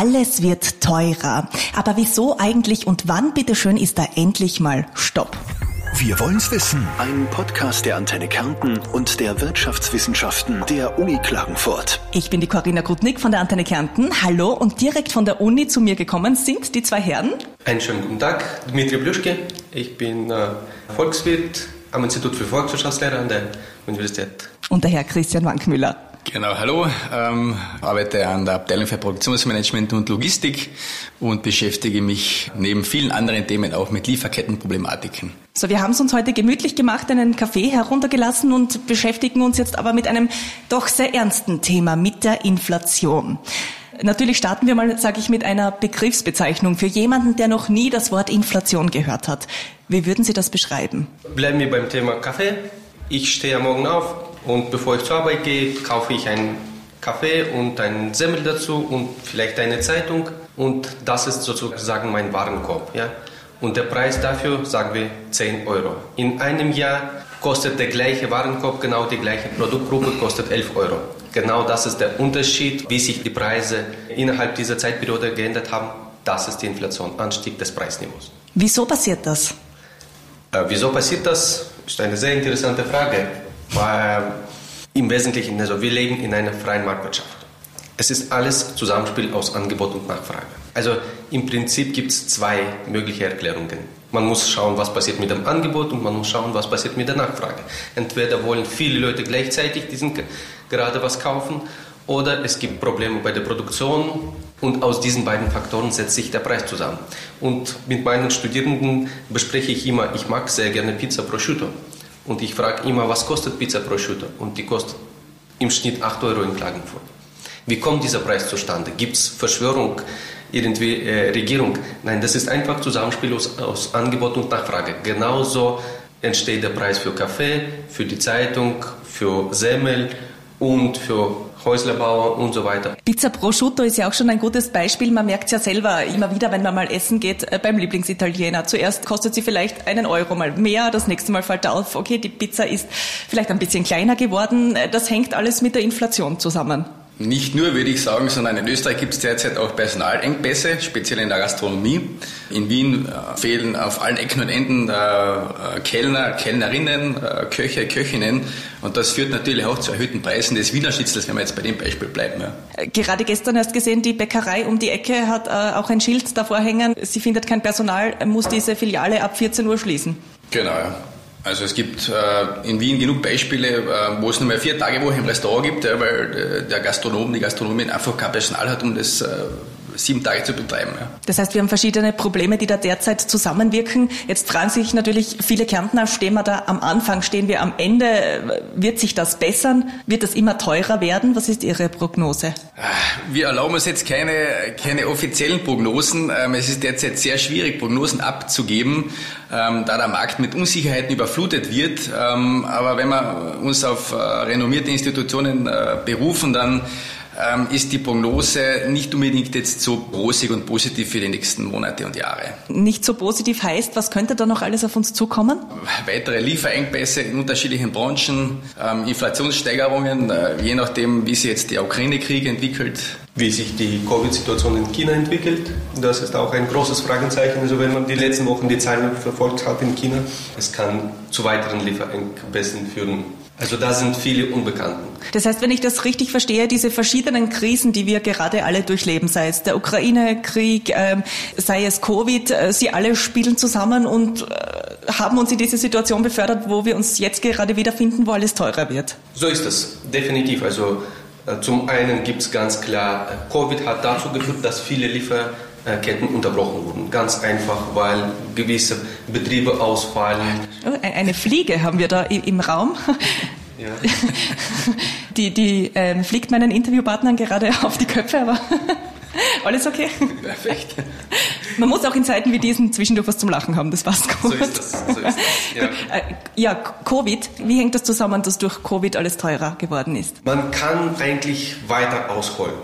Alles wird teurer. Aber wieso eigentlich und wann bitteschön ist da endlich mal Stopp? Wir wollen's wissen. Ein Podcast der Antenne Kärnten und der Wirtschaftswissenschaften der Uni Klagenfurt. Ich bin die Corinna Grudnick von der Antenne Kärnten. Hallo und direkt von der Uni zu mir gekommen sind die zwei Herren. Einen schönen guten Tag, Dmitri Blüschke. Ich bin äh, Volkswirt am Institut für Volkswirtschaftslehre an der Universität. Und der Herr Christian Wankmüller. Genau, hallo. Ähm, arbeite an der Abteilung für Produktionsmanagement und Logistik und beschäftige mich neben vielen anderen Themen auch mit Lieferkettenproblematiken. So, wir haben es uns heute gemütlich gemacht, einen Kaffee heruntergelassen und beschäftigen uns jetzt aber mit einem doch sehr ernsten Thema, mit der Inflation. Natürlich starten wir mal, sage ich, mit einer Begriffsbezeichnung für jemanden, der noch nie das Wort Inflation gehört hat. Wie würden Sie das beschreiben? Bleiben wir beim Thema Kaffee. Ich stehe am Morgen auf, und bevor ich zur Arbeit gehe, kaufe ich einen Kaffee und einen Semmel dazu und vielleicht eine Zeitung. Und das ist sozusagen mein Warenkorb. Ja? Und der Preis dafür, sagen wir, 10 Euro. In einem Jahr kostet der gleiche Warenkorb, genau die gleiche Produktgruppe, kostet 11 Euro. Genau das ist der Unterschied, wie sich die Preise innerhalb dieser Zeitperiode geändert haben. Das ist die Inflation, Anstieg des Preisniveaus. Wieso passiert das? Äh, wieso passiert das? Ist eine sehr interessante Frage. Weil im Wesentlichen, also wir leben in einer freien Marktwirtschaft. Es ist alles Zusammenspiel aus Angebot und Nachfrage. Also im Prinzip gibt es zwei mögliche Erklärungen. Man muss schauen, was passiert mit dem Angebot und man muss schauen, was passiert mit der Nachfrage. Entweder wollen viele Leute gleichzeitig diesen gerade was kaufen oder es gibt Probleme bei der Produktion und aus diesen beiden Faktoren setzt sich der Preis zusammen. Und mit meinen Studierenden bespreche ich immer, ich mag sehr gerne Pizza prosciutto. Und ich frage immer, was kostet Pizza prosciutto? Und die kostet im Schnitt 8 Euro in Klagenfurt. Wie kommt dieser Preis zustande? Gibt es Verschwörung, irgendwie äh, Regierung? Nein, das ist einfach Zusammenspiel aus, aus Angebot und Nachfrage. Genauso entsteht der Preis für Kaffee, für die Zeitung, für Semmel und für Häuslerbauer und so weiter. Pizza Prosciutto ist ja auch schon ein gutes Beispiel. Man merkt ja selber immer wieder, wenn man mal essen geht, äh, beim Lieblingsitaliener. Zuerst kostet sie vielleicht einen Euro mal mehr, das nächste Mal fällt auf, okay, die Pizza ist vielleicht ein bisschen kleiner geworden. Äh, das hängt alles mit der Inflation zusammen. Nicht nur, würde ich sagen, sondern in Österreich gibt es derzeit auch Personalengpässe, speziell in der Gastronomie. In Wien äh, fehlen auf allen Ecken und Enden äh, äh, Kellner, Kellnerinnen, äh, Köche, Köchinnen. Und das führt natürlich auch zu erhöhten Preisen des Wiener Schnitzels, wenn wir jetzt bei dem Beispiel bleiben. Ja. Äh, gerade gestern erst gesehen, die Bäckerei um die Ecke hat äh, auch ein Schild davor hängen. Sie findet kein Personal, muss diese Filiale ab 14 Uhr schließen. Genau, ja. Also es gibt äh, in Wien genug Beispiele, äh, wo es nur mehr vier Tage Woche im Restaurant gibt, ja, weil äh, der Gastronom, die Gastronomin einfach kein Personal hat, um das äh, sieben Tage zu betreiben. Ja. Das heißt, wir haben verschiedene Probleme, die da derzeit zusammenwirken. Jetzt fragen sich natürlich viele Kärntner, stehen wir da am Anfang, stehen wir am Ende? Wird sich das bessern? Wird das immer teurer werden? Was ist Ihre Prognose? Wir erlauben uns jetzt keine, keine offiziellen Prognosen. Ähm, es ist derzeit sehr schwierig, Prognosen abzugeben, ähm, da der Markt mit Unsicherheiten überflutet wird. Ähm, aber wenn wir uns auf äh, renommierte Institutionen äh, berufen, dann ähm, ist die Prognose nicht unbedingt jetzt so rosig und positiv für die nächsten Monate und Jahre. Nicht so positiv heißt, was könnte da noch alles auf uns zukommen? Weitere Lieferengpässe in unterschiedlichen Branchen, ähm, Inflationssteigerungen, äh, je nachdem, wie sich jetzt der Ukraine-Krieg entwickelt. Wie sich die Covid-Situation in China entwickelt, das ist auch ein großes Fragezeichen. Also wenn man die letzten Wochen die Zahlen verfolgt hat in China, es kann zu weiteren Lieferengpässen führen. Also da sind viele Unbekannten. Das heißt, wenn ich das richtig verstehe, diese verschiedenen Krisen, die wir gerade alle durchleben, sei es der Ukraine-Krieg, äh, sei es Covid, äh, sie alle spielen zusammen und äh, haben uns in diese Situation befördert, wo wir uns jetzt gerade wiederfinden, wo alles teurer wird. So ist es, definitiv. Also zum einen gibt es ganz klar, äh, Covid hat dazu geführt, dass viele Liefer Ketten unterbrochen wurden. Ganz einfach, weil gewisse Betriebe ausfallen. Oh, eine Fliege haben wir da im Raum. Ja. Die, die ähm, fliegt meinen Interviewpartnern gerade auf die Köpfe, aber alles okay. Perfekt. Man muss auch in Zeiten wie diesen zwischendurch was zum Lachen haben, das passt gut. So ist das. So ist das. Ja. Äh, ja, Covid, wie hängt das zusammen, dass durch Covid alles teurer geworden ist? Man kann eigentlich weiter ausholen,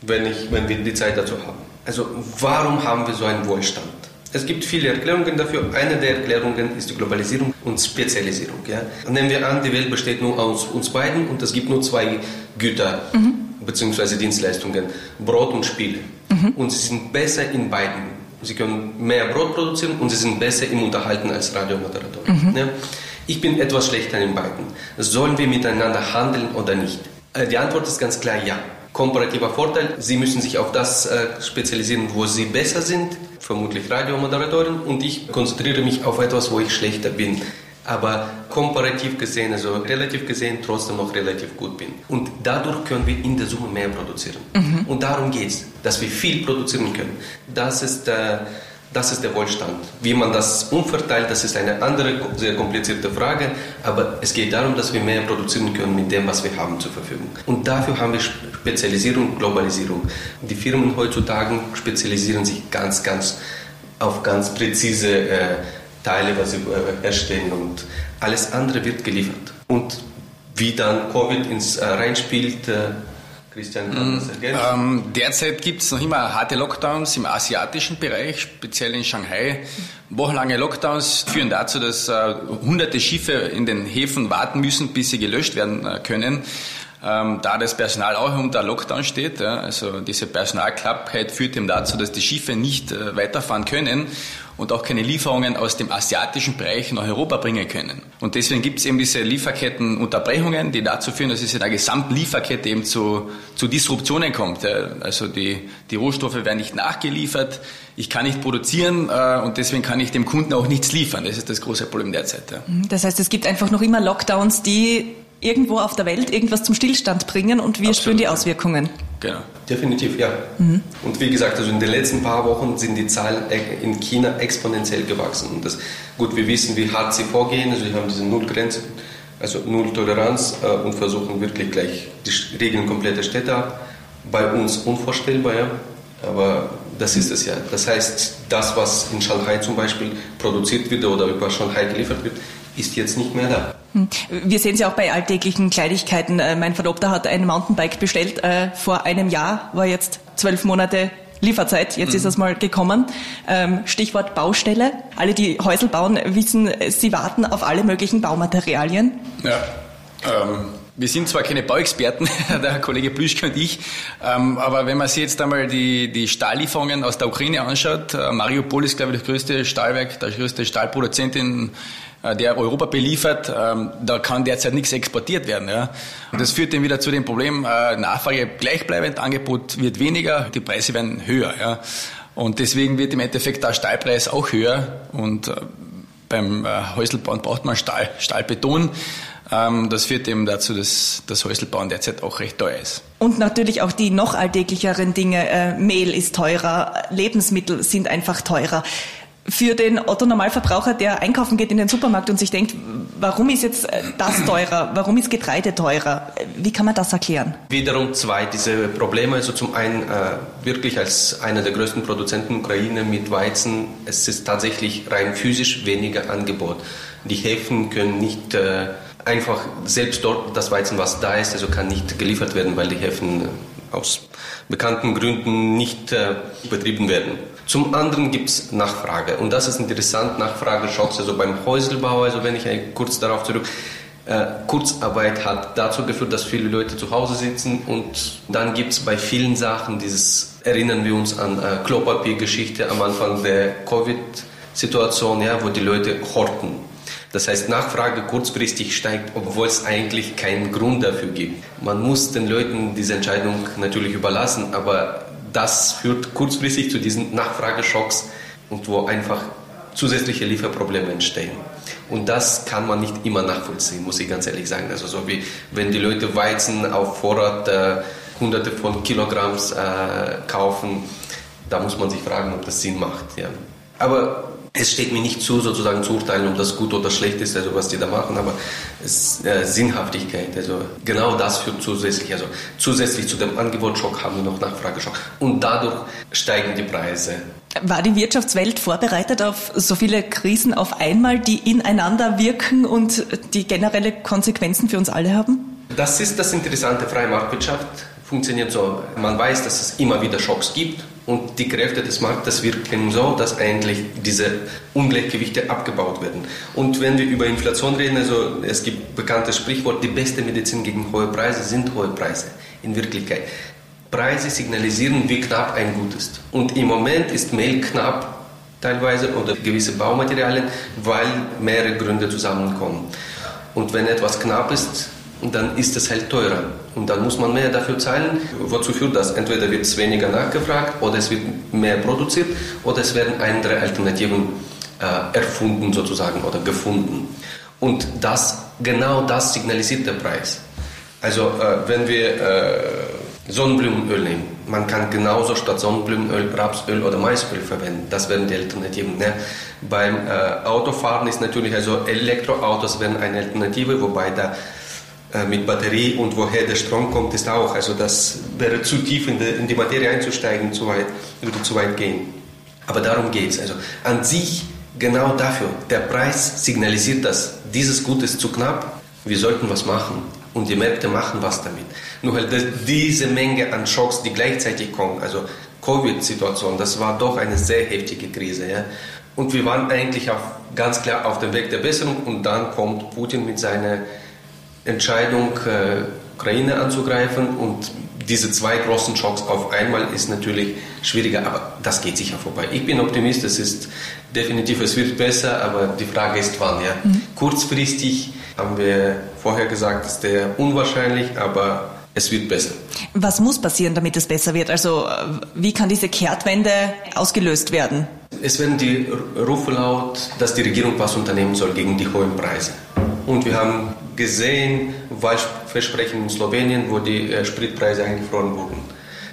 wenn, ich, wenn wir die Zeit dazu haben. Also warum haben wir so einen Wohlstand? Es gibt viele Erklärungen dafür. Eine der Erklärungen ist die Globalisierung und Spezialisierung. Ja? Nehmen wir an, die Welt besteht nur aus uns beiden und es gibt nur zwei Güter mhm. Bzw. Dienstleistungen, Brot und Spiele. Mhm. Und sie sind besser in beiden. Sie können mehr Brot produzieren und sie sind besser im Unterhalten als Radiomoderator. Mhm. Ja? Ich bin etwas schlechter in beiden. Sollen wir miteinander handeln oder nicht? Äh, die Antwort ist ganz klar ja. Komparativer Vorteil, Sie müssen sich auf das äh, spezialisieren, wo Sie besser sind, vermutlich Radiomoderatorin, und ich konzentriere mich auf etwas, wo ich schlechter bin aber komparativ gesehen, also relativ gesehen, trotzdem noch relativ gut bin. Und dadurch können wir in der Summe mehr produzieren. Mhm. Und darum geht es, dass wir viel produzieren können. Das ist, äh, das ist der Wohlstand. Wie man das umverteilt, das ist eine andere, sehr komplizierte Frage, aber es geht darum, dass wir mehr produzieren können mit dem, was wir haben zur Verfügung. Und dafür haben wir Spezialisierung, Globalisierung. Die Firmen heutzutage spezialisieren sich ganz, ganz auf ganz präzise äh, Teile, was sie äh, erstellen und alles andere wird geliefert. Und wie dann Covid ins äh, reinspielt, äh, Christian, kann das mm, ergänzen? Ähm, derzeit gibt es noch immer harte Lockdowns im asiatischen Bereich, speziell in Shanghai. Wochenlange Lockdowns führen dazu, dass äh, hunderte Schiffe in den Häfen warten müssen, bis sie gelöscht werden äh, können. Ähm, da das Personal auch unter Lockdown steht, ja, also diese Personalknappheit führt eben dazu, dass die Schiffe nicht äh, weiterfahren können und auch keine Lieferungen aus dem asiatischen Bereich nach Europa bringen können. Und deswegen gibt es eben diese Lieferkettenunterbrechungen, die dazu führen, dass es in der gesamten Lieferkette eben zu, zu Disruptionen kommt. Also die, die Rohstoffe werden nicht nachgeliefert, ich kann nicht produzieren äh, und deswegen kann ich dem Kunden auch nichts liefern. Das ist das große Problem derzeit. Das heißt, es gibt einfach noch immer Lockdowns, die irgendwo auf der Welt irgendwas zum Stillstand bringen und wir Absolut. spüren die Auswirkungen. Genau. Definitiv, ja. Mhm. Und wie gesagt, also in den letzten paar Wochen sind die Zahlen in China exponentiell gewachsen. Und das, gut, wir wissen, wie hart sie vorgehen. Also wir haben diese Nullgrenze, also Null-Toleranz äh, und versuchen wirklich gleich die Regeln kompletter Städte ab. Bei uns unvorstellbar, ja. Aber das ist es ja. Das heißt, das, was in Shanghai zum Beispiel produziert wird oder über Shanghai geliefert wird, ist jetzt nicht mehr da. Hm. Wir sehen es ja auch bei alltäglichen Kleinigkeiten. Äh, mein Verlobter hat ein Mountainbike bestellt äh, vor einem Jahr, war jetzt zwölf Monate Lieferzeit, jetzt mhm. ist es mal gekommen. Ähm, Stichwort Baustelle. Alle, die Häusel bauen, wissen, sie warten auf alle möglichen Baumaterialien. Ja. Ähm, wir sind zwar keine Bauexperten, der Kollege Plüschke und ich, ähm, aber wenn man sich jetzt einmal die, die Stahllieferungen aus der Ukraine anschaut, äh, Mariupol ist, glaube ich, das größte Stahlwerk, der größte Stahlproduzent in äh, der Europa beliefert, ähm, da kann derzeit nichts exportiert werden. Und das führt dann wieder zu dem Problem, äh, Nachfrage gleichbleibend, Angebot wird weniger, die Preise werden höher. Und deswegen wird im Endeffekt der Stahlpreis auch höher und äh, beim Häuselbauen braucht man Stahl, Stahlbeton. Ähm, das führt eben dazu, dass das Häuselbauen derzeit auch recht teuer ist. Und natürlich auch die noch alltäglicheren Dinge. Mehl ist teurer, Lebensmittel sind einfach teurer für den Otto Normalverbraucher, der einkaufen geht in den Supermarkt und sich denkt, warum ist jetzt äh, das teurer? Warum ist Getreide teurer? Wie kann man das erklären? Wiederum zwei diese Probleme. Also zum einen äh, wirklich als einer der größten Produzenten Ukraine mit Weizen, es ist tatsächlich rein physisch weniger Angebot. Die Häfen können nicht äh, einfach selbst dort das Weizen, was da ist, also kann nicht geliefert werden, weil die Häfen aus bekannten Gründen nicht äh, betrieben werden. Zum anderen gibt es Nachfrage und das ist interessant, Nachfrageschocks, also beim Häuselbau, also wenn ich kurz darauf zurück, äh, Kurzarbeit hat dazu geführt, dass viele Leute zu Hause sitzen und dann gibt es bei vielen Sachen dieses, erinnern wir uns an äh, Klopapiergeschichte am Anfang der Covid-Situation, ja, wo die Leute horten. Das heißt, Nachfrage kurzfristig steigt, obwohl es eigentlich keinen Grund dafür gibt. Man muss den Leuten diese Entscheidung natürlich überlassen, aber das führt kurzfristig zu diesen Nachfrageschocks und wo einfach zusätzliche Lieferprobleme entstehen. Und das kann man nicht immer nachvollziehen, muss ich ganz ehrlich sagen. Also so wie wenn die Leute Weizen auf Vorrat äh, hunderte von Kilogramms äh, kaufen, da muss man sich fragen, ob das Sinn macht. Ja. Aber es steht mir nicht zu, sozusagen zu urteilen, ob das gut oder schlecht ist, also was die da machen, aber es, äh, Sinnhaftigkeit, also genau das führt zusätzlich, also zusätzlich zu dem Angebotsschock haben wir noch Nachfrageschock und dadurch steigen die Preise. War die Wirtschaftswelt vorbereitet auf so viele Krisen auf einmal, die ineinander wirken und die generelle Konsequenzen für uns alle haben? Das ist das Interessante, freie Marktwirtschaft funktioniert so. Man weiß, dass es immer wieder Schocks gibt und die Kräfte des Marktes wirken so, dass eigentlich diese Ungleichgewichte abgebaut werden. Und wenn wir über Inflation reden, also es gibt bekanntes Sprichwort, die beste Medizin gegen hohe Preise sind hohe Preise in Wirklichkeit. Preise signalisieren, wie knapp ein Gut ist. Und im Moment ist Mehl knapp teilweise oder gewisse Baumaterialien, weil mehrere Gründe zusammenkommen. Und wenn etwas knapp ist, dann ist es halt teurer. Und dann muss man mehr dafür zahlen. Wozu führt das? Entweder wird es weniger nachgefragt oder es wird mehr produziert oder es werden andere Alternativen äh, erfunden sozusagen oder gefunden. Und das, genau das signalisiert der Preis. Also äh, wenn wir äh, Sonnenblumenöl nehmen, man kann genauso statt Sonnenblumenöl Rapsöl oder Maisöl verwenden. Das wären die Alternativen. Ne? Beim äh, Autofahren ist natürlich, also Elektroautos wären eine Alternative, wobei da mit Batterie und woher der Strom kommt, ist auch. Also das wäre zu tief in die, in die Materie einzusteigen, zu weit, würde zu weit gehen. Aber darum geht es. Also an sich genau dafür. Der Preis signalisiert das. Dieses Gut ist zu knapp. Wir sollten was machen. Und die Märkte machen was damit. Nur halt diese Menge an Schocks, die gleichzeitig kommen, also Covid-Situation, das war doch eine sehr heftige Krise. Ja? Und wir waren eigentlich auf, ganz klar auf dem Weg der Besserung und dann kommt Putin mit seiner Entscheidung, äh, Ukraine anzugreifen und diese zwei großen Schocks auf einmal ist natürlich schwieriger, aber das geht sicher vorbei. Ich bin Optimist, es ist definitiv, es wird besser, aber die Frage ist wann. Ja? Mhm. Kurzfristig haben wir vorher gesagt, ist der unwahrscheinlich, aber es wird besser. Was muss passieren, damit es besser wird? Also wie kann diese Kehrtwende ausgelöst werden? Es werden die Rufe laut, dass die Regierung was unternehmen soll gegen die hohen Preise. Und wir haben gesehen, Wahlversprechen in Slowenien, wo die äh, Spritpreise eingefroren wurden.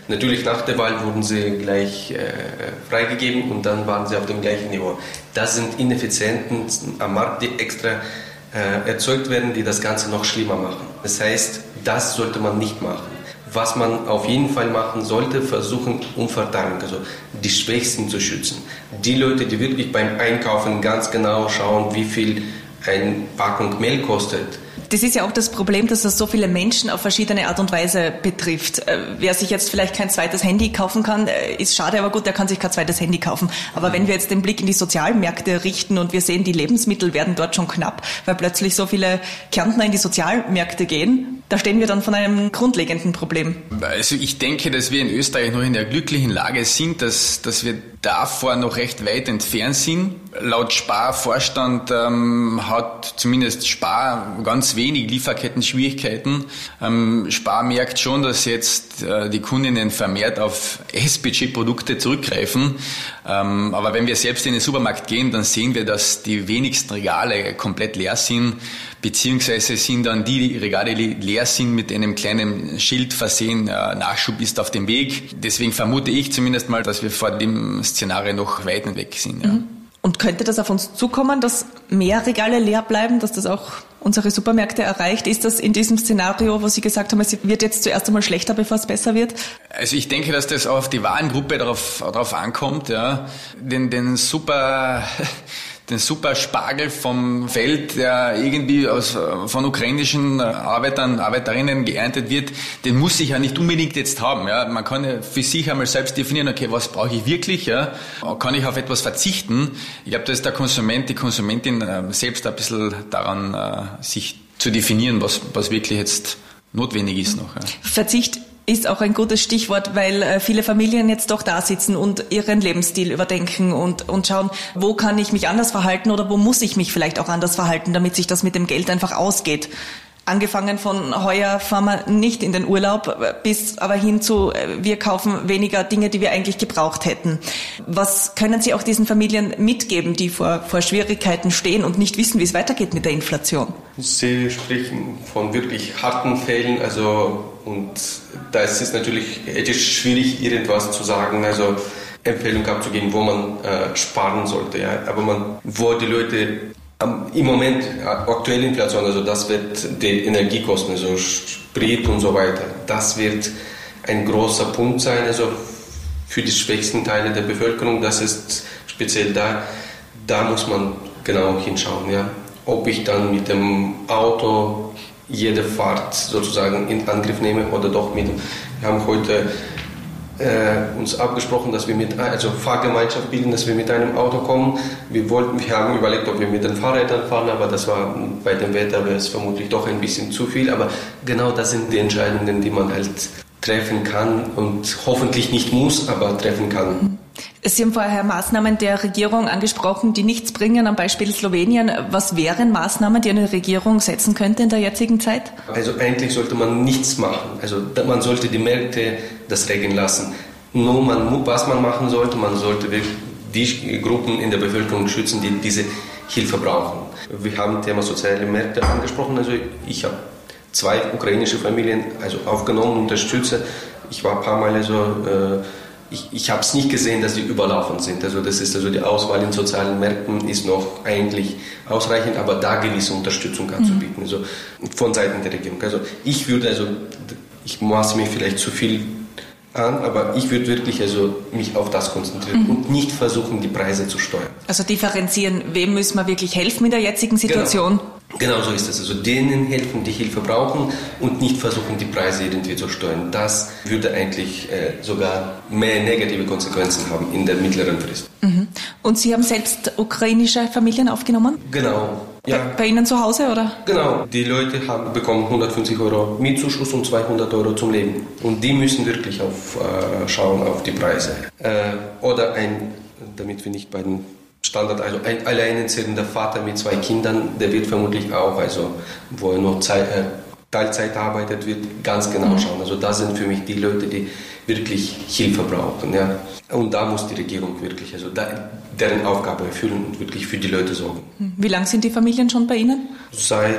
Natürlich nach der Wahl wurden sie gleich äh, freigegeben und dann waren sie auf dem gleichen Niveau. Das sind Ineffizienten am Markt, die extra äh, erzeugt werden, die das Ganze noch schlimmer machen. Das heißt, das sollte man nicht machen. Was man auf jeden Fall machen sollte, versuchen Umverteilung, also die Schwächsten zu schützen. Die Leute, die wirklich beim Einkaufen ganz genau schauen, wie viel eine Packung Mehl kostet, das ist ja auch das Problem, dass das so viele Menschen auf verschiedene Art und Weise betrifft. Äh, wer sich jetzt vielleicht kein zweites Handy kaufen kann, äh, ist schade, aber gut, der kann sich kein zweites Handy kaufen. Aber wenn wir jetzt den Blick in die Sozialmärkte richten und wir sehen, die Lebensmittel werden dort schon knapp, weil plötzlich so viele Kärntner in die Sozialmärkte gehen, da stehen wir dann von einem grundlegenden Problem. Also ich denke, dass wir in Österreich noch in der glücklichen Lage sind, dass, dass wir davor noch recht weit entfernt sind. Laut Spar-Vorstand ähm, hat zumindest Spar ganz wenig Lieferketten-Schwierigkeiten. Ähm, Spar merkt schon, dass jetzt äh, die Kundinnen vermehrt auf SPG-Produkte zurückgreifen. Ähm, aber wenn wir selbst in den Supermarkt gehen, dann sehen wir, dass die wenigsten Regale komplett leer sind, beziehungsweise sind dann die Regale, die leer sind, mit einem kleinen Schild versehen, äh, Nachschub ist auf dem Weg. Deswegen vermute ich zumindest mal, dass wir vor dem Szenario noch weit weg sind. Ja. Mhm. Und könnte das auf uns zukommen, dass mehr Regale leer bleiben, dass das auch unsere Supermärkte erreicht? Ist das in diesem Szenario, wo Sie gesagt haben, es wird jetzt zuerst einmal schlechter, bevor es besser wird? Also ich denke, dass das auf die Warengruppe darauf, darauf ankommt. Ja. Den, den super den super Spargel vom Feld, der irgendwie aus, von ukrainischen Arbeitern, Arbeiterinnen geerntet wird, den muss ich ja nicht unbedingt jetzt haben. Ja. Man kann ja für sich einmal selbst definieren, okay, was brauche ich wirklich? Ja. Kann ich auf etwas verzichten? Ich glaube, da ist der Konsument, die Konsumentin äh, selbst ein bisschen daran, äh, sich zu definieren, was, was wirklich jetzt notwendig ist noch. Ja. Verzicht ist auch ein gutes Stichwort, weil äh, viele Familien jetzt doch da sitzen und ihren Lebensstil überdenken und, und schauen, wo kann ich mich anders verhalten oder wo muss ich mich vielleicht auch anders verhalten, damit sich das mit dem Geld einfach ausgeht. Angefangen von heuer fahren wir nicht in den Urlaub, bis aber hin zu, äh, wir kaufen weniger Dinge, die wir eigentlich gebraucht hätten. Was können Sie auch diesen Familien mitgeben, die vor, vor Schwierigkeiten stehen und nicht wissen, wie es weitergeht mit der Inflation? Sie sprechen von wirklich harten Fällen, also und da ist es natürlich ethisch schwierig, irgendwas zu sagen, also Empfehlung abzugeben, wo man äh, sparen sollte. Ja? Aber man, wo die Leute im Moment äh, aktuelle Inflation, also das wird die Energiekosten, also Sprit und so weiter, das wird ein großer Punkt sein, also für die schwächsten Teile der Bevölkerung. Das ist speziell da, da muss man genau hinschauen, ja. Ob ich dann mit dem Auto jede Fahrt sozusagen in Angriff nehme oder doch mit. Wir haben heute äh, uns abgesprochen, dass wir mit, also Fahrgemeinschaft bilden, dass wir mit einem Auto kommen. Wir wollten, wir haben überlegt, ob wir mit den Fahrrädern fahren, aber das war bei dem Wetter wäre es vermutlich doch ein bisschen zu viel. Aber genau das sind die Entscheidungen, die man halt treffen kann und hoffentlich nicht muss, aber treffen kann. Sie haben vorher Maßnahmen der Regierung angesprochen, die nichts bringen, am Beispiel Slowenien. Was wären Maßnahmen, die eine Regierung setzen könnte in der jetzigen Zeit? Also eigentlich sollte man nichts machen. Also man sollte die Märkte das regeln lassen. Nur man, was man machen sollte, man sollte die Gruppen in der Bevölkerung schützen, die diese Hilfe brauchen. Wir haben das Thema soziale Märkte angesprochen. Also ich habe zwei ukrainische Familien also aufgenommen, unterstütze. Ich war ein paar Mal so, äh, ich, ich habe es nicht gesehen, dass sie überlaufen sind. Also das ist also die Auswahl in sozialen Märkten ist noch eigentlich ausreichend, aber da gewisse Unterstützung anzubieten, mhm. also von Seiten der Regierung. Also ich würde also, ich maße mir vielleicht zu viel an, aber ich würde wirklich also mich auf das konzentrieren mhm. und nicht versuchen, die Preise zu steuern. Also differenzieren, wem müssen wir wirklich helfen in der jetzigen Situation? Genau. Genau so ist es. Also denen helfen, die Hilfe brauchen und nicht versuchen, die Preise irgendwie zu steuern. Das würde eigentlich äh, sogar mehr negative Konsequenzen haben in der mittleren Frist. Mhm. Und Sie haben selbst ukrainische Familien aufgenommen? Genau. Ja. Bei, bei, Ihnen zu Hause, oder? Genau. Die Leute haben bekommen 150 Euro Mietzuschuss und 200 Euro zum Leben. Und die müssen wirklich auf, äh, schauen auf die Preise. Äh, oder ein, damit wir nicht bei den Standard, also ein alleinerziehender Vater mit zwei Kindern, der wird vermutlich auch, also wo er nur Zeit, äh, Teilzeit arbeitet, wird ganz genau mhm. schauen. Also das sind für mich die Leute, die wirklich Hilfe brauchen. Ja. Und da muss die Regierung wirklich, also da, deren Aufgabe erfüllen und wirklich für die Leute sorgen. Wie lange sind die Familien schon bei Ihnen? Seit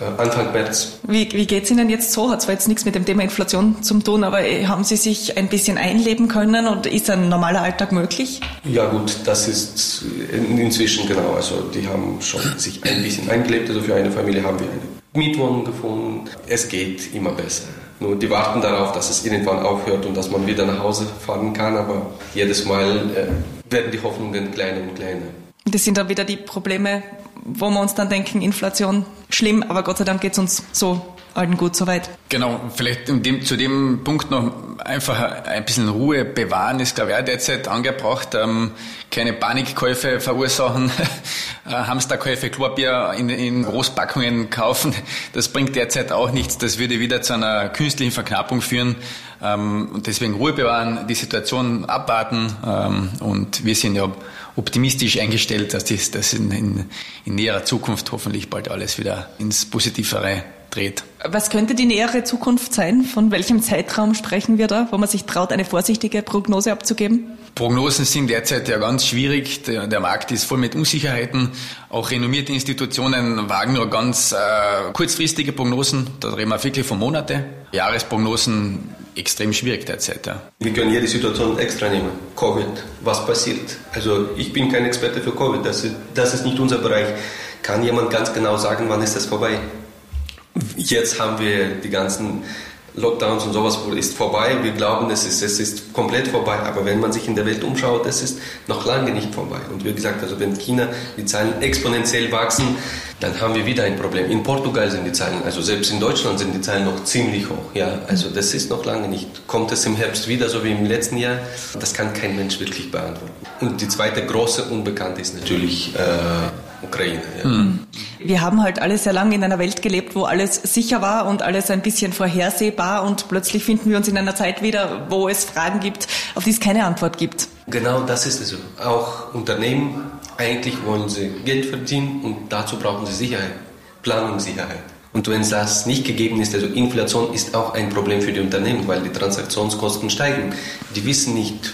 äh, Anfang März. Wie, wie geht es Ihnen jetzt so? Hat zwar jetzt nichts mit dem Thema Inflation zu tun, aber äh, haben Sie sich ein bisschen einleben können und ist ein normaler Alltag möglich? Ja gut, das ist inzwischen genau. Also die haben schon sich ein bisschen eingelebt. Also für eine Familie haben wir eine Mietwohnung gefunden. Es geht immer besser. Nur die warten darauf, dass es irgendwann aufhört und dass man wieder nach Hause fahren kann, aber jedes Mal äh, werden die Hoffnungen kleiner und kleiner. Das sind dann wieder die Probleme, wo wir uns dann denken, Inflation schlimm, aber Gott sei Dank geht es uns so allen gut soweit. Genau, vielleicht dem, zu dem Punkt noch einfach ein bisschen Ruhe bewahren, ist glaube ich auch derzeit angebracht. Ähm, keine Panikkäufe verursachen, äh, Hamsterkäufe, Klopapier in, in Großpackungen kaufen, das bringt derzeit auch nichts. Das würde wieder zu einer künstlichen Verknappung führen. Ähm, und deswegen Ruhe bewahren, die Situation abwarten ähm, und wir sind ja optimistisch eingestellt, dass das in, in, in näherer Zukunft hoffentlich bald alles wieder ins Positivere dreht. Was könnte die nähere Zukunft sein? Von welchem Zeitraum sprechen wir da, wo man sich traut, eine vorsichtige Prognose abzugeben? Prognosen sind derzeit ja ganz schwierig. Der, der Markt ist voll mit Unsicherheiten. Auch renommierte Institutionen wagen nur ganz äh, kurzfristige Prognosen. Da reden wir wirklich von Monate. Jahresprognosen extrem schwierig derzeit. Ja. Wir können jede Situation extra nehmen. Covid, was passiert? Also ich bin kein Experte für Covid, das ist, das ist nicht unser Bereich. Kann jemand ganz genau sagen, wann ist das vorbei? Jetzt haben wir die ganzen Lockdowns und sowas ist vorbei. Wir glauben, es ist, es ist komplett vorbei. Aber wenn man sich in der Welt umschaut, es ist noch lange nicht vorbei. Und wie gesagt, also wenn China die Zahlen exponentiell wachsen, dann haben wir wieder ein Problem. In Portugal sind die Zahlen, also selbst in Deutschland sind die Zahlen noch ziemlich hoch. Ja, also das ist noch lange nicht. Kommt es im Herbst wieder, so wie im letzten Jahr? Das kann kein Mensch wirklich beantworten. Und die zweite große Unbekannte ist natürlich äh, Ukraine. Ja. Mhm. Wir haben halt alle sehr lange in einer Welt gelebt, wo alles sicher war und alles ein bisschen vorhersehbar und plötzlich finden wir uns in einer Zeit wieder, wo es Fragen gibt, auf die es keine Antwort gibt. Genau das ist es. Auch Unternehmen, eigentlich wollen sie Geld verdienen und dazu brauchen sie Sicherheit, Planungssicherheit. Und wenn das nicht gegeben ist, also Inflation ist auch ein Problem für die Unternehmen, weil die Transaktionskosten steigen. Die wissen nicht,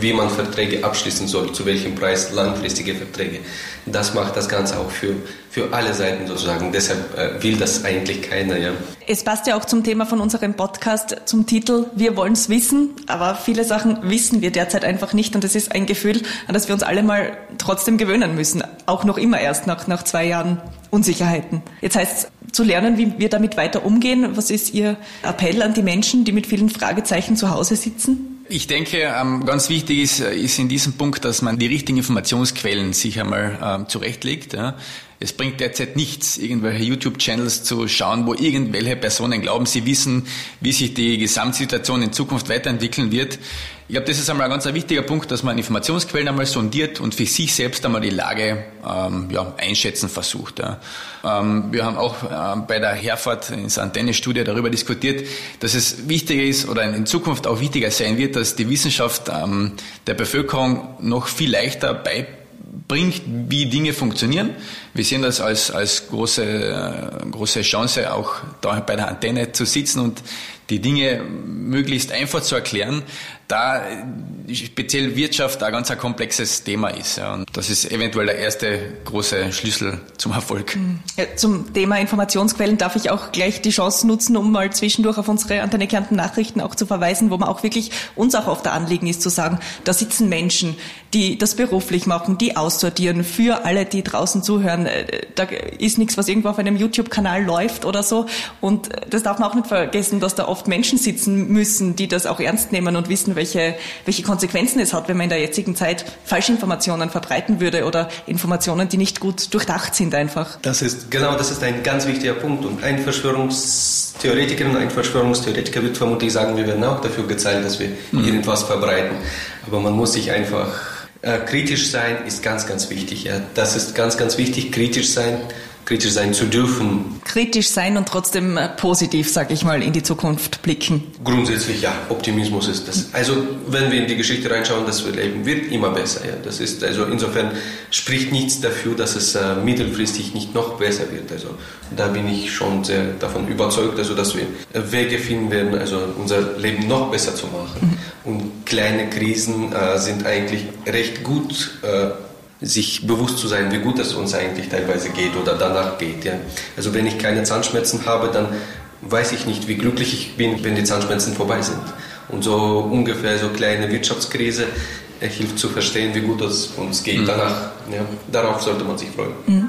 wie man Verträge abschließen soll, zu welchem Preis langfristige Verträge. Das macht das Ganze auch für, für alle Seiten sozusagen. Deshalb äh, will das eigentlich keiner. Ja. Es passt ja auch zum Thema von unserem Podcast, zum Titel Wir wollen es wissen, aber viele Sachen wissen wir derzeit einfach nicht und das ist ein Gefühl, an das wir uns alle mal trotzdem gewöhnen müssen, auch noch immer erst nach, nach zwei Jahren Unsicherheiten. Jetzt heißt es zu lernen, wie wir damit weiter umgehen. Was ist Ihr Appell an die Menschen, die mit vielen Fragezeichen zu Hause sitzen? Ich denke, ähm, ganz wichtig ist, ist in diesem Punkt, dass man die richtigen Informationsquellen sich einmal ähm, zurechtlegt. Es bringt derzeit nichts, irgendwelche YouTube-Channels zu schauen, wo irgendwelche Personen glauben, sie wissen, wie sich die Gesamtsituation in Zukunft weiterentwickeln wird. Ich glaube, das ist einmal ein ganz wichtiger Punkt, dass man Informationsquellen einmal sondiert und für sich selbst einmal die Lage ähm, ja, einschätzen versucht. Ja. Ähm, wir haben auch äh, bei der Herfahrt ins Antenne-Studie darüber diskutiert, dass es wichtiger ist oder in Zukunft auch wichtiger sein wird, dass die Wissenschaft ähm, der Bevölkerung noch viel leichter beibringt bringt, wie Dinge funktionieren. Wir sehen das als, als große, äh, große Chance, auch da bei der Antenne zu sitzen und die Dinge möglichst einfach zu erklären, da speziell Wirtschaft ein ganz ein komplexes Thema ist. Ja. Und das ist eventuell der erste große Schlüssel zum Erfolg. Mhm. Ja, zum Thema Informationsquellen darf ich auch gleich die Chance nutzen, um mal zwischendurch auf unsere Antenne Kärnten Nachrichten auch zu verweisen, wo man auch wirklich uns auch auf der Anliegen ist zu sagen, da sitzen Menschen, die das beruflich machen, die aussortieren für alle, die draußen zuhören. Äh, da ist nichts, was irgendwo auf einem YouTube-Kanal läuft oder so. Und das darf man auch nicht vergessen, dass da oft Menschen sitzen müssen, die das auch ernst nehmen und wissen, welche, welche Konsequenzen es hat, wenn man in der jetzigen Zeit Falschinformationen verbreiten würde oder Informationen, die nicht gut durchdacht sind einfach. Das ist, genau, das ist ein ganz wichtiger Punkt. Und ein Verschwörungstheoretiker und ein Verschwörungstheoretiker wird vermutlich sagen, wir werden auch dafür gezahlt, dass wir mhm. irgendwas verbreiten. Aber man muss sich einfach äh, kritisch sein ist ganz, ganz wichtig. Ja. Das ist ganz, ganz wichtig, kritisch sein kritisch sein zu dürfen. Kritisch sein und trotzdem äh, positiv, sag ich mal, in die Zukunft blicken. Grundsätzlich ja, Optimismus ist das. Also wenn wir in die Geschichte reinschauen, das Leben wird immer besser. Ja. Das ist also insofern spricht nichts dafür, dass es äh, mittelfristig nicht noch besser wird. Also da bin ich schon sehr davon überzeugt, also dass wir Wege finden werden, also unser Leben noch besser zu machen. Mhm. Und kleine Krisen äh, sind eigentlich recht gut. Äh, sich bewusst zu sein, wie gut es uns eigentlich teilweise geht oder danach geht. Ja. Also wenn ich keine Zahnschmerzen habe, dann weiß ich nicht, wie glücklich ich bin, wenn die Zahnschmerzen vorbei sind. Und so ungefähr so kleine Wirtschaftskrise hilft zu verstehen, wie gut es uns geht mhm. danach. Ja, darauf sollte man sich freuen. Mhm.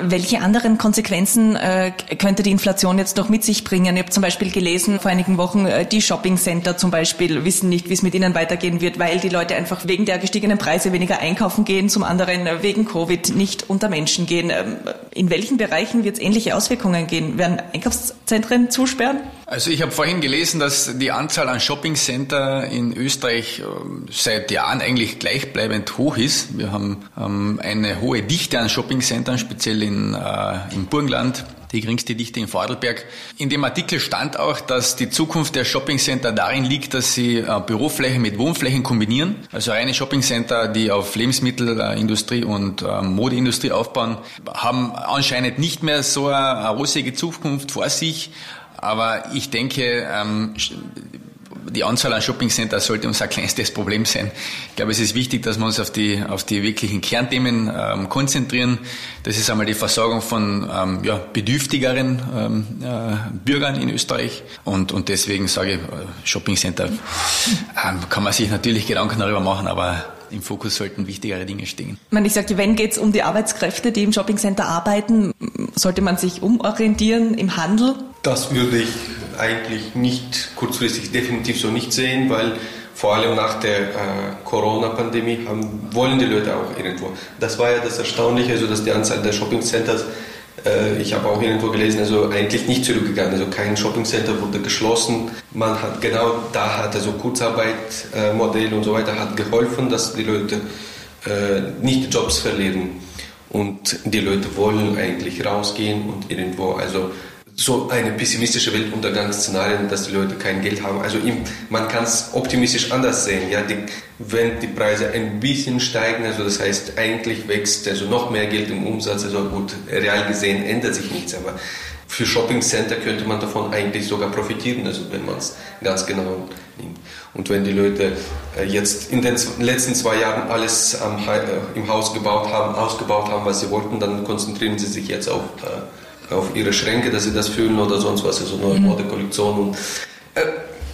Welche anderen Konsequenzen äh, könnte die Inflation jetzt noch mit sich bringen? Ich habe zum Beispiel gelesen vor einigen Wochen, äh, die Shoppingcenter zum Beispiel wissen nicht, wie es mit ihnen weitergehen wird, weil die Leute einfach wegen der gestiegenen Preise weniger einkaufen gehen, zum anderen äh, wegen Covid nicht unter Menschen gehen. Ähm, in welchen Bereichen wird es ähnliche Auswirkungen gehen? Werden Einkaufszentren zusperren? Also ich habe vorhin gelesen, dass die Anzahl an Shoppingcenter in Österreich ähm, seit Jahren eigentlich gleichbleibend hoch ist. Wir haben ähm, eine hohe Dichte an Shoppingcentern, speziell in, äh, im Burgenland die geringste Dichte in Vorarlberg. In dem Artikel stand auch, dass die Zukunft der Shoppingcenter darin liegt, dass sie äh, Büroflächen mit Wohnflächen kombinieren. Also reine Shoppingcenter, die auf Lebensmittelindustrie und äh, Modeindustrie aufbauen, haben anscheinend nicht mehr so eine rosige Zukunft vor sich. Aber ich denke, ähm, die Anzahl an Shoppingcenter sollte unser kleinstes Problem sein. Ich glaube, es ist wichtig, dass wir uns auf die, auf die wirklichen Kernthemen ähm, konzentrieren. Das ist einmal die Versorgung von ähm, ja, bedürftigeren ähm, äh, Bürgern in Österreich. Und, und deswegen sage ich, äh, Shoppingcenter ähm, kann man sich natürlich Gedanken darüber machen, aber im Fokus sollten wichtigere Dinge stehen. Ich, meine, ich sagte, wenn geht es um die Arbeitskräfte, die im Shoppingcenter arbeiten, sollte man sich umorientieren im Handel? Das würde ich eigentlich nicht kurzfristig definitiv so nicht sehen, weil vor allem nach der äh, Corona-Pandemie wollen die Leute auch irgendwo. Das war ja das Erstaunliche, also dass die Anzahl der Shoppingcenters, äh, ich habe auch irgendwo gelesen, also eigentlich nicht zurückgegangen. Also kein Shoppingcenter wurde geschlossen. Man hat genau da hat also Kurzarbeitmodell äh, und so weiter hat geholfen, dass die Leute äh, nicht Jobs verlieren. Und die Leute wollen eigentlich rausgehen und irgendwo, also so eine pessimistische Weltuntergangsszenarien, dass die Leute kein Geld haben. Also im, man kann es optimistisch anders sehen. Ja, die, wenn die Preise ein bisschen steigen, also das heißt eigentlich wächst also noch mehr Geld im Umsatz. Also gut, real gesehen ändert sich nichts, aber für Shoppingcenter könnte man davon eigentlich sogar profitieren, also wenn man es ganz genau nimmt. Und wenn die Leute äh, jetzt in den letzten zwei Jahren alles äh, im Haus gebaut haben, ausgebaut haben, was sie wollten, dann konzentrieren sie sich jetzt auf äh, auf ihre Schränke, dass sie das fühlen oder sonst was, also neue mhm. Modekollektionen. Äh,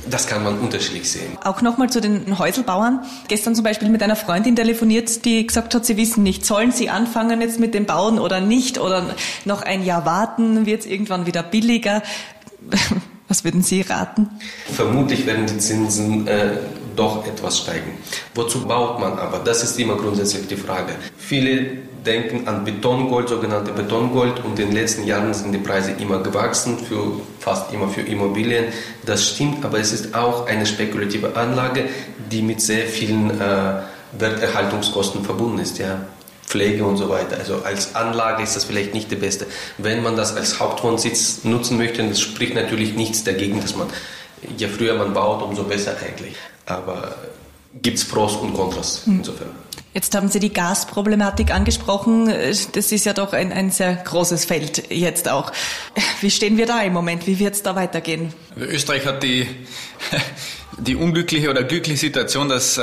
das kann man unterschiedlich sehen. Auch nochmal zu den Häuselbauern. Gestern zum Beispiel mit einer Freundin telefoniert, die gesagt hat, sie wissen nicht, sollen sie anfangen jetzt mit dem Bauen oder nicht oder noch ein Jahr warten, wird es irgendwann wieder billiger. Was würden Sie raten? Vermutlich werden die Zinsen äh, doch etwas steigen. Wozu baut man aber? Das ist immer grundsätzlich die Frage. Viele denken an Betongold, sogenannte Betongold, und in den letzten Jahren sind die Preise immer gewachsen, für, fast immer für Immobilien. Das stimmt, aber es ist auch eine spekulative Anlage, die mit sehr vielen äh, Werterhaltungskosten verbunden ist. Ja. Pflege und so weiter. Also als Anlage ist das vielleicht nicht die beste. Wenn man das als Hauptwohnsitz nutzen möchte, das spricht natürlich nichts dagegen, dass man, je früher man baut, umso besser eigentlich. Aber gibt es Pros und Kontras hm. insofern. Jetzt haben Sie die Gasproblematik angesprochen. Das ist ja doch ein, ein sehr großes Feld jetzt auch. Wie stehen wir da im Moment? Wie wird es da weitergehen? Österreich hat die, die unglückliche oder glückliche Situation, dass äh,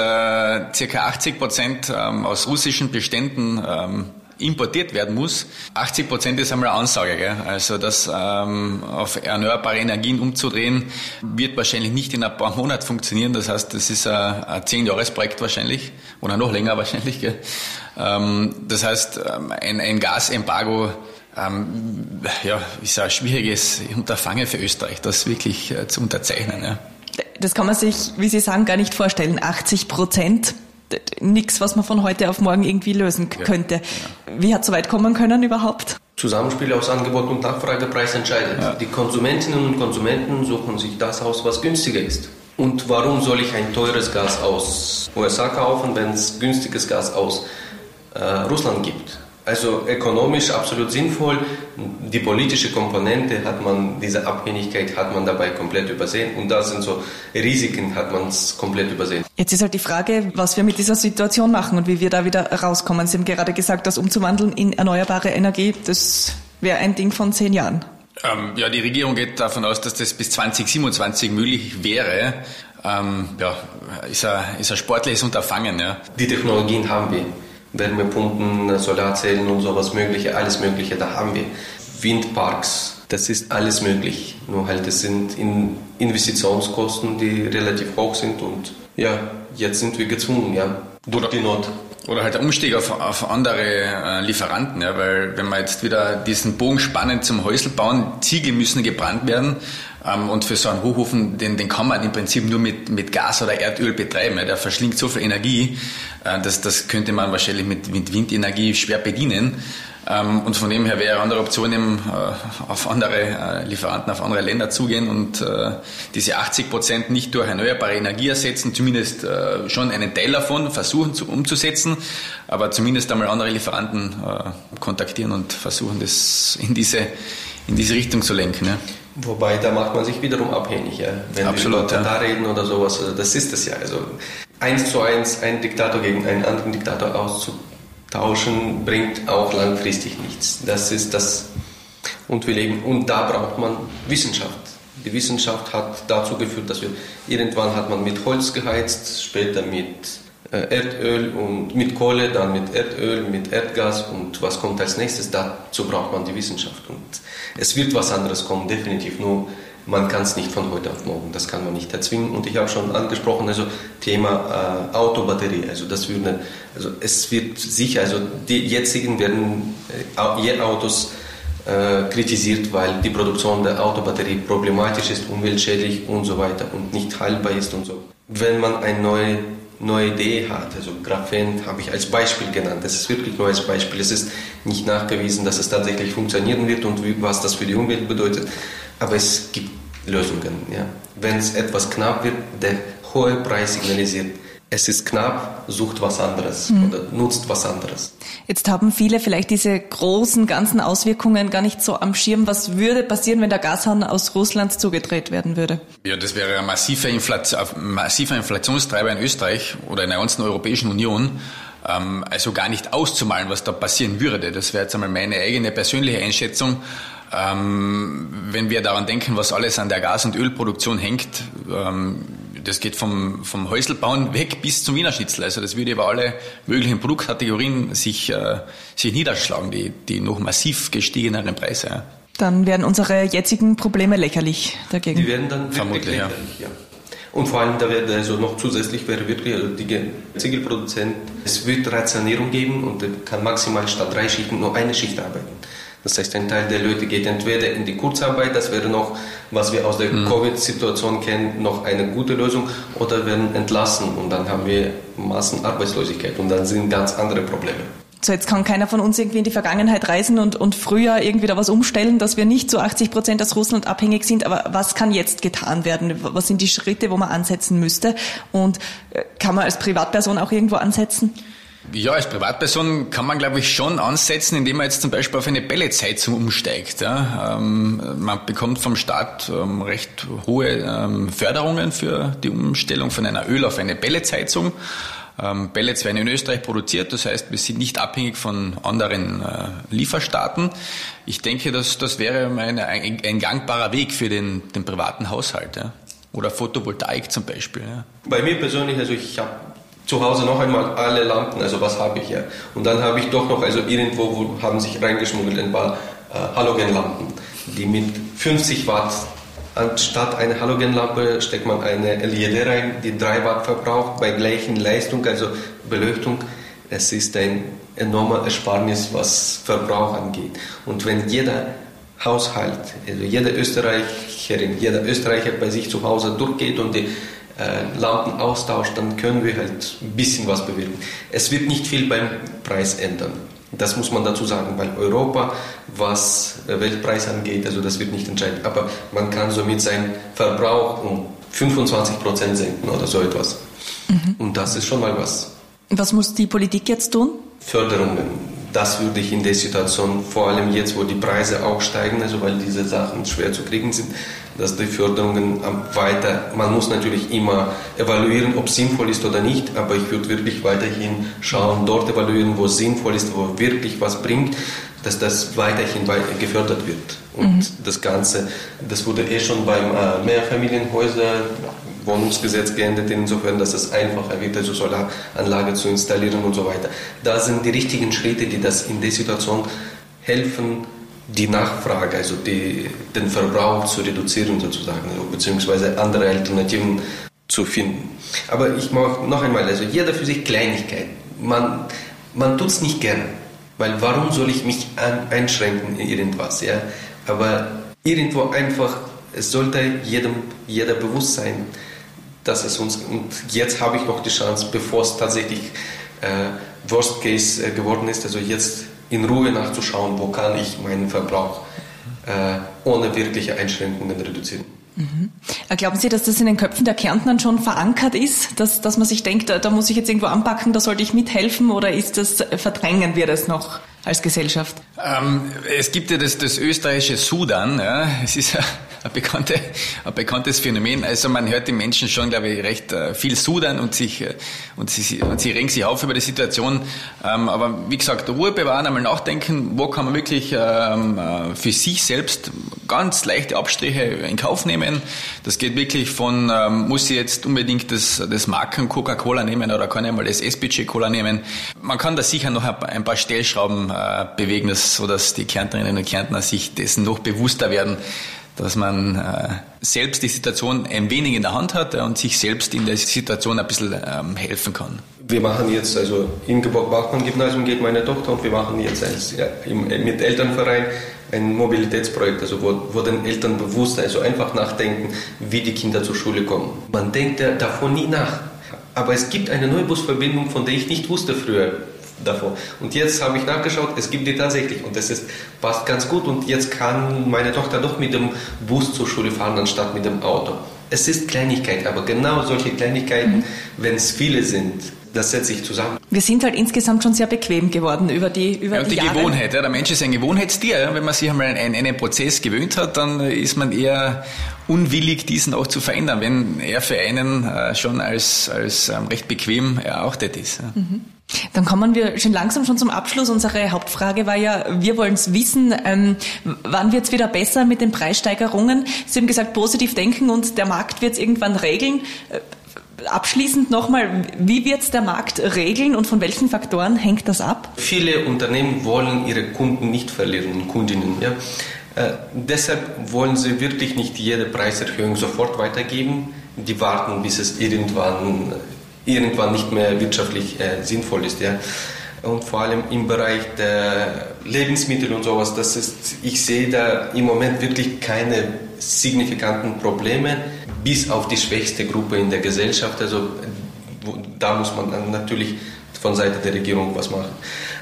circa 80 Prozent ähm, aus russischen Beständen ähm, importiert werden muss. 80 Prozent ist einmal eine Ansage. Gell? Also das ähm, auf erneuerbare Energien umzudrehen, wird wahrscheinlich nicht in ein paar Monaten funktionieren. Das heißt, das ist ein, ein 10-Jahres-Projekt wahrscheinlich oder noch länger wahrscheinlich. Gell? Ähm, das heißt, ähm, ein, ein Gasembargo ähm, ja, ist ein schwieriges Unterfangen für Österreich, das wirklich äh, zu unterzeichnen. Ja. Das kann man sich, wie Sie sagen, gar nicht vorstellen. 80 Prozent nichts, was man von heute auf morgen irgendwie lösen könnte. Ja, ja. Wie hat es so weit kommen können überhaupt? Zusammenspiel aus Angebot und Nachfrage, Preis entscheidet. Ja. Die Konsumentinnen und Konsumenten suchen sich das aus, was günstiger ist. Und warum soll ich ein teures Gas aus USA kaufen, wenn es günstiges Gas aus äh, Russland gibt? Also ökonomisch absolut sinnvoll. Die politische Komponente hat man, diese Abhängigkeit hat man dabei komplett übersehen. Und da sind so Risiken, hat man es komplett übersehen. Jetzt ist halt die Frage, was wir mit dieser Situation machen und wie wir da wieder rauskommen. Sie haben gerade gesagt, das umzuwandeln in erneuerbare Energie, das wäre ein Ding von zehn Jahren. Ähm, ja, die Regierung geht davon aus, dass das bis 2027 möglich wäre. Ähm, ja, ist ein, ist ein sportliches Unterfangen. Ja. Die Technologien haben wir. Wärmepumpen, Solarzellen und sowas mögliche, alles mögliche, da haben wir. Windparks, das ist alles möglich. Nur halt, es sind Investitionskosten, die relativ hoch sind und ja, jetzt sind wir gezwungen, ja, durch die Not. Oder halt der Umstieg auf, auf andere äh, Lieferanten, ja, weil wenn wir jetzt wieder diesen Bogen spannen zum Häusl bauen, Ziegel müssen gebrannt werden und für so einen Hochofen, den, den kann man im Prinzip nur mit, mit Gas oder Erdöl betreiben. Der verschlingt so viel Energie, äh, das, das könnte man wahrscheinlich mit, mit Windenergie schwer bedienen. Ähm, und von dem her wäre eine andere Option, eben, äh, auf andere äh, Lieferanten, auf andere Länder zugehen und äh, diese 80 Prozent nicht durch erneuerbare Energie ersetzen, zumindest schon einen Teil davon versuchen zu, umzusetzen, aber zumindest einmal andere Lieferanten kontaktieren und versuchen, das in diese, in diese Richtung zu lenken. Ja. Wobei, da macht man sich wiederum abhängig, ja. wenn Absolut, wir über Katar ja. reden oder sowas. Also das ist es ja. Also eins zu eins einen Diktator gegen einen anderen Diktator auszuprobieren Tauschen bringt auch langfristig nichts. Das ist das. Und wir leben, und da braucht man Wissenschaft. Die Wissenschaft hat dazu geführt, dass wir irgendwann hat man mit Holz geheizt, später mit Erdöl und mit Kohle, dann mit Erdöl, mit Erdgas und was kommt als nächstes? Dazu braucht man die Wissenschaft. Und es wird was anderes kommen, definitiv. Nur man kann es nicht von heute auf morgen, das kann man nicht erzwingen. Und ich habe schon angesprochen, also Thema äh, Autobatterie, also das würde, also es wird sicher, also die jetzigen werden äh, Autos äh, kritisiert, weil die Produktion der Autobatterie problematisch ist, umweltschädlich und so weiter und nicht haltbar ist und so. Wenn man eine neue neue Idee hat. Also Graphen habe ich als Beispiel genannt. Das ist wirklich nur als Beispiel. Es ist nicht nachgewiesen, dass es tatsächlich funktionieren wird und wie, was das für die Umwelt bedeutet. Aber es gibt Lösungen. Ja. Wenn es etwas knapp wird, der hohe Preis signalisiert, es ist knapp, sucht was anderes mhm. oder nutzt was anderes. Jetzt haben viele vielleicht diese großen ganzen Auswirkungen gar nicht so am Schirm. Was würde passieren, wenn der Gashahn aus Russland zugedreht werden würde? Ja, das wäre ein massiver, Inflation, massiver Inflationstreiber in Österreich oder in der ganzen Europäischen Union. Ähm, also gar nicht auszumalen, was da passieren würde. Das wäre jetzt einmal meine eigene persönliche Einschätzung. Ähm, wenn wir daran denken, was alles an der Gas- und Ölproduktion hängt, ähm, das geht vom, vom Häuselbauen weg bis zum Wiener Schnitzel. Also das würde über alle möglichen Produktkategorien sich, äh, sich niederschlagen, die, die noch massiv gestiegeneren Preise. Ja. Dann werden unsere jetzigen Probleme lächerlich dagegen. Die werden dann vermutlich lächerlich, ja. ja. Und vor allem, da wird also noch zusätzlich wäre wirklich also die Ziegelproduzent, es wird Rationierung geben und kann maximal statt drei Schichten nur eine Schicht arbeiten. Das heißt, ein Teil der Leute geht entweder in die Kurzarbeit, das wäre noch, was wir aus der mhm. Covid-Situation kennen, noch eine gute Lösung, oder werden entlassen und dann haben wir Massenarbeitslosigkeit und dann sind ganz andere Probleme. So, jetzt kann keiner von uns irgendwie in die Vergangenheit reisen und, und früher irgendwie da was umstellen, dass wir nicht zu 80 Prozent aus Russland abhängig sind. Aber was kann jetzt getan werden? Was sind die Schritte, wo man ansetzen müsste? Und äh, kann man als Privatperson auch irgendwo ansetzen? Ja, als Privatperson kann man, glaube ich, schon ansetzen, indem man jetzt zum Beispiel auf eine Pelletsheizung umsteigt. Ja. Ähm, man bekommt vom Staat ähm, recht hohe ähm, Förderungen für die Umstellung von einer Öl auf eine Pelletsheizung. Ähm, Pellets werden in Österreich produziert, das heißt, wir sind nicht abhängig von anderen äh, Lieferstaaten. Ich denke, dass das wäre ein, ein, gangbarer Weg für den, den privaten Haushalt. Ja. Oder Photovoltaik zum Beispiel. Ja. Bei mir persönlich, also ich habe zu Hause noch einmal alle Lampen, also was habe ich hier? Und dann habe ich doch noch, also irgendwo wo haben sich reingeschmuggelt ein paar äh, Halogenlampen, die mit 50 Watt Anstatt eine Halogenlampe steckt man eine LED rein, die 3 Watt verbraucht bei gleichen Leistung, also Beleuchtung. Es ist ein enormer Ersparnis, was Verbrauch angeht. Und wenn jeder Haushalt, also jeder Österreicherin, jeder Österreicher bei sich zu Hause durchgeht und die äh, Lampen austauscht, dann können wir halt ein bisschen was bewirken. Es wird nicht viel beim Preis ändern. Das muss man dazu sagen, weil Europa, was Weltpreis angeht, also das wird nicht entscheidend. Aber man kann somit seinen Verbrauch um 25 Prozent senken oder so etwas. Mhm. Und das ist schon mal was. Was muss die Politik jetzt tun? Förderungen. Das würde ich in der Situation, vor allem jetzt, wo die Preise auch steigen, also weil diese Sachen schwer zu kriegen sind, dass die Förderungen weiter, man muss natürlich immer evaluieren, ob es sinnvoll ist oder nicht, aber ich würde wirklich weiterhin schauen, dort evaluieren, wo es sinnvoll ist, wo wirklich was bringt, dass das weiterhin gefördert wird. Und mhm. das Ganze, das wurde eh schon beim äh, Mehrfamilienhäuser Wohnungsgesetz geändert, insofern, dass es einfacher wird, also Solaranlage zu installieren und so weiter. Da sind die richtigen Schritte, die das in der Situation helfen, die Nachfrage, also die, den Verbrauch zu reduzieren sozusagen, beziehungsweise andere Alternativen zu finden. Aber ich mache noch einmal, also jeder für sich Kleinigkeit. Man, man tut es nicht gern, weil warum soll ich mich an, einschränken in irgendwas, ja? Aber irgendwo einfach, es sollte jedem, jeder bewusst sein, dass es uns, und jetzt habe ich noch die Chance, bevor es tatsächlich äh, Worst Case äh, geworden ist, also jetzt in Ruhe nachzuschauen, wo kann ich meinen Verbrauch äh, ohne wirkliche Einschränkungen reduzieren. Mhm. Glauben Sie, dass das in den Köpfen der Kärntner schon verankert ist, dass, dass man sich denkt, da, da muss ich jetzt irgendwo anpacken, da sollte ich mithelfen oder ist das, verdrängen wir das noch? Als Gesellschaft? Ähm, es gibt ja das, das österreichische Sudan. Ja. Es ist ein, bekannte, ein bekanntes Phänomen. Also man hört die Menschen schon, glaube ich, recht äh, viel Sudan und, sich, äh, und, sie, und sie regen sich auf über die Situation. Ähm, aber wie gesagt, Ruhe bewahren, einmal nachdenken, wo kann man wirklich ähm, äh, für sich selbst ganz leichte Abstriche in Kauf nehmen. Das geht wirklich von, ähm, muss ich jetzt unbedingt das, das Marken Coca-Cola nehmen oder kann ich mal das SPG-Cola nehmen. Man kann da sicher noch ein paar Stellschrauben äh, bewegen, dass, so dass die Kärntnerinnen und Kärntner sich dessen noch bewusster werden, dass man äh, selbst die Situation ein wenig in der Hand hat und sich selbst in der Situation ein bisschen ähm, helfen kann. Wir machen jetzt, also im Georg-Bachmann-Gymnasium geht meine Tochter und wir machen jetzt als, ja, im, mit Elternverein ein Mobilitätsprojekt, also wo, wo den Eltern bewusst, also einfach nachdenken, wie die Kinder zur Schule kommen. Man denkt ja davon nie nach. Aber es gibt eine neue Busverbindung, von der ich nicht wusste früher davor. Und jetzt habe ich nachgeschaut, es gibt die tatsächlich und das ist, passt ganz gut und jetzt kann meine Tochter doch mit dem Bus zur Schule fahren, anstatt mit dem Auto. Es ist Kleinigkeit, aber genau solche Kleinigkeiten, mhm. wenn es viele sind, das setzt sich zusammen. Wir sind halt insgesamt schon sehr bequem geworden über die über ja, und die, die Gewohnheit. Ja, der Mensch ist ein Gewohnheitstier. Wenn man sich einmal an einen Prozess gewöhnt hat, dann ist man eher unwillig, diesen auch zu verändern, wenn er für einen äh, schon als, als ähm, recht bequem erachtet ist. Mhm. Dann kommen wir schon langsam schon zum Abschluss. Unsere Hauptfrage war ja, wir wollen es wissen, ähm, wann wird es wieder besser mit den Preissteigerungen? Sie haben gesagt, positiv denken und der Markt wird es irgendwann regeln. Äh, abschließend nochmal, wie wird es der Markt regeln und von welchen Faktoren hängt das ab? Viele Unternehmen wollen ihre Kunden nicht verlieren, Kundinnen. Ja? Äh, deshalb wollen sie wirklich nicht jede Preiserhöhung sofort weitergeben. Die warten, bis es irgendwann irgendwann nicht mehr wirtschaftlich äh, sinnvoll ist. Ja. und vor allem im Bereich der Lebensmittel und sowas. Das ist, ich sehe da im Moment wirklich keine signifikanten Probleme, bis auf die schwächste Gruppe in der Gesellschaft. Also da muss man dann natürlich von Seite der Regierung was machen.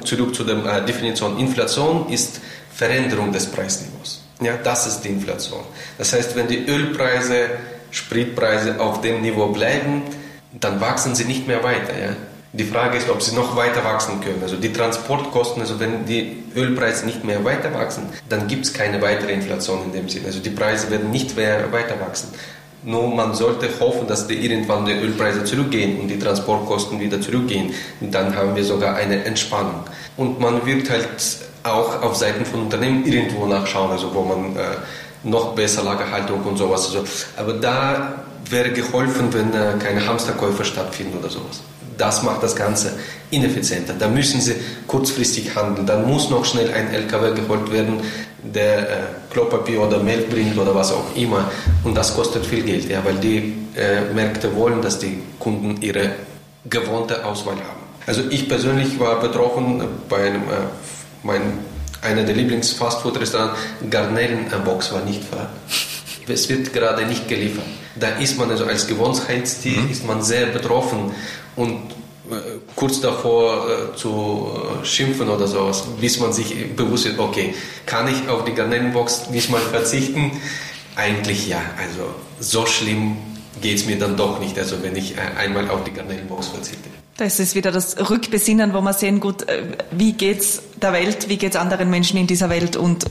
Zurück zu der äh, Definition. Inflation ist Veränderung des Preisniveaus. Ja, das ist die Inflation. Das heißt, wenn die Ölpreise, Spritpreise auf dem Niveau bleiben, dann wachsen sie nicht mehr weiter. Ja? Die Frage ist, ob sie noch weiter wachsen können. Also die Transportkosten, also wenn die Ölpreise nicht mehr weiter wachsen, dann gibt es keine weitere Inflation in dem Sinne. Also die Preise werden nicht mehr weiter wachsen. Nur man sollte hoffen, dass die irgendwann die Ölpreise zurückgehen und die Transportkosten wieder zurückgehen. Dann haben wir sogar eine Entspannung. Und man wird halt auch auf Seiten von Unternehmen irgendwo nachschauen, also wo man äh, noch besser Lagerhaltung und sowas. Also, aber da wäre geholfen, wenn äh, keine Hamsterkäufe stattfinden oder sowas. Das macht das Ganze ineffizienter. Da müssen sie kurzfristig handeln. Dann muss noch schnell ein LKW geholt werden, der äh, Klopapier oder Milch bringt oder was auch immer. Und das kostet viel Geld, ja, weil die äh, Märkte wollen, dass die Kunden ihre gewohnte Auswahl haben. Also ich persönlich war betroffen bei einem, äh, mein, einer der Lieblings-Fastfood-Restaurants, Garnelenbox war nicht ver es wird gerade nicht geliefert. Da ist man also als Gewohnheitstier mhm. ist man sehr betroffen und äh, kurz davor äh, zu äh, schimpfen oder sowas, bis man sich bewusst wird, okay, kann ich auf die Garnelenbox nicht mal verzichten? Eigentlich ja, also so schlimm geht es mir dann doch nicht, also wenn ich einmal auf die Garnelenbox verzichte. Das ist wieder das Rückbesinnen, wo man sehen, gut, wie geht's der Welt, wie geht's anderen Menschen in dieser Welt und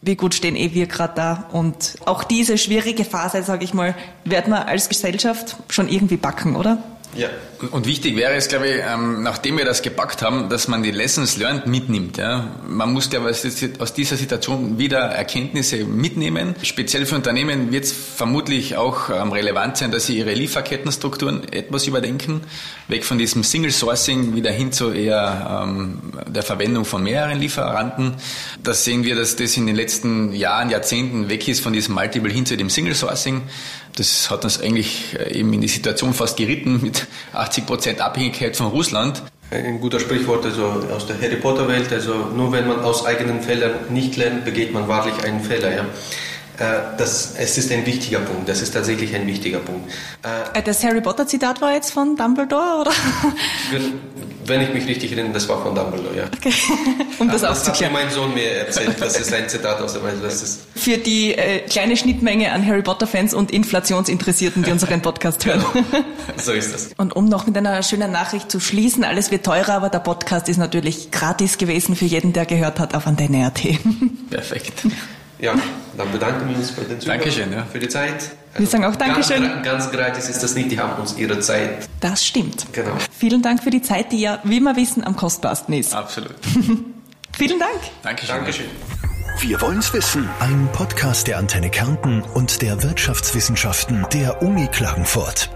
wie gut stehen eh wir gerade da. Und auch diese schwierige Phase, sage ich mal, werden wir als Gesellschaft schon irgendwie backen, oder? Ja. Und wichtig wäre es, glaube ich, ähm, nachdem wir das gepackt haben, dass man die Lessons learned mitnimmt. Man muss, glaube ich, aus dieser Situation wieder Erkenntnisse mitnehmen. Speziell für Unternehmen wird es vermutlich auch ähm, relevant sein, dass sie ihre Lieferkettenstrukturen etwas überdenken. Weg von diesem Single Sourcing wieder hin zu eher ähm, der Verwendung von mehreren Lieferanten. Das sehen wir, dass das in den letzten Jahren, Jahrzehnten weg ist von diesem Multiple hin zu dem Single Sourcing. Das hat uns eigentlich äh, eben in die Situation fast geritten mit 80 Prozent Abhängigkeit von Russland. Ein guter Sprichwort also aus der Harry Potter Welt. Also nur wenn man aus eigenen Fehlern nicht lernt, begeht man wahrlich einen Fehler. Ja. Äh, das, es ist ein wichtiger Punkt. Das ist tatsächlich ein wichtiger Punkt. Äh, das Harry Potter Zitat war jetzt von Dumbledore, oder? Wenn, wenn ich mich richtig erinnere, das war von Dumbledore, ja. Okay. Um das, aufzuklären. Das hat mir mein Sohn mir erzählt. Das ist ein Zitat aus der Weise. Das ist Für die äh, kleine Schnittmenge an Harry Potter Fans und Inflationsinteressierten, die unseren Podcast hören. Genau. So ist das. Und um noch mit einer schönen Nachricht zu schließen, alles wird teurer, aber der Podcast ist natürlich gratis gewesen für jeden, der gehört hat auf Antenne.at. Perfekt. Ja, dann bedanken wir uns bei den Zuhörern Dankeschön, ja. für die Zeit. Wir sagen auch Dankeschön. Ganz, ganz gratis ist das nicht, die haben uns ihre Zeit. Das stimmt. Genau. Vielen Dank für die Zeit, die ja, wie wir wissen, am kostbarsten ist. Absolut. Vielen Dank. Dankeschön. Dankeschön. Wir wollen's wissen. Ein Podcast der Antenne Kärnten und der Wirtschaftswissenschaften der Uni Klagenfurt.